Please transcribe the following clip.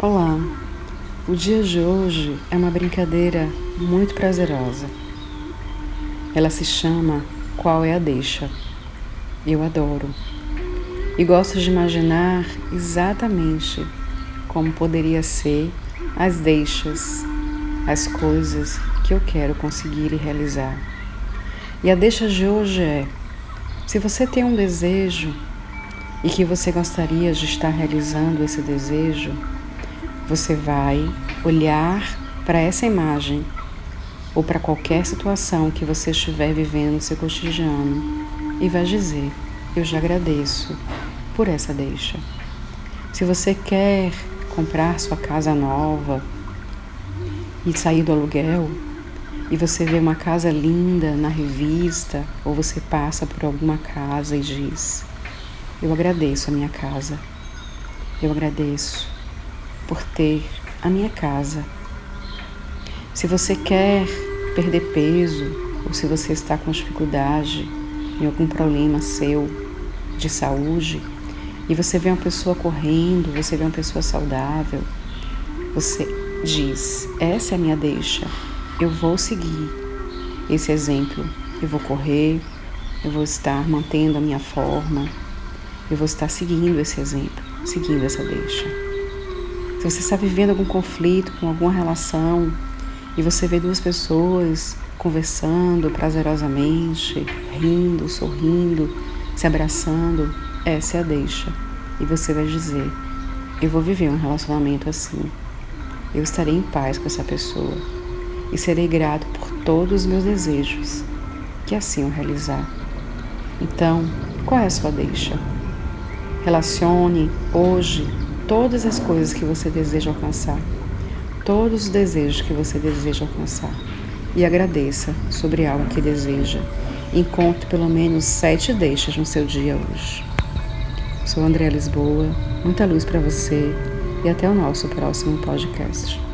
Olá, o dia de hoje é uma brincadeira muito prazerosa. Ela se chama Qual é a Deixa? Eu adoro e gosto de imaginar exatamente como poderia ser as deixas, as coisas que eu quero conseguir e realizar. E a deixa de hoje é: se você tem um desejo e que você gostaria de estar realizando esse desejo, você vai olhar para essa imagem ou para qualquer situação que você estiver vivendo no seu cotidiano e vai dizer: Eu já agradeço por essa deixa. Se você quer comprar sua casa nova e sair do aluguel, e você vê uma casa linda na revista, ou você passa por alguma casa e diz: Eu agradeço a minha casa, eu agradeço por ter a minha casa. Se você quer perder peso ou se você está com dificuldade em algum problema seu de saúde e você vê uma pessoa correndo, você vê uma pessoa saudável, você diz: Essa é a minha deixa, eu vou seguir esse exemplo, eu vou correr, eu vou estar mantendo a minha forma, eu vou estar seguindo esse exemplo, seguindo essa deixa. Se você está vivendo algum conflito com alguma relação e você vê duas pessoas conversando prazerosamente, rindo, sorrindo, se abraçando, essa é a deixa. E você vai dizer: Eu vou viver um relacionamento assim. Eu estarei em paz com essa pessoa e serei grato por todos os meus desejos, que assim o realizar. Então, qual é a sua deixa? Relacione hoje todas as coisas que você deseja alcançar, todos os desejos que você deseja alcançar e agradeça sobre algo que deseja. Encontre pelo menos sete deixas no seu dia hoje. Sou André Lisboa, muita luz para você e até o nosso próximo podcast.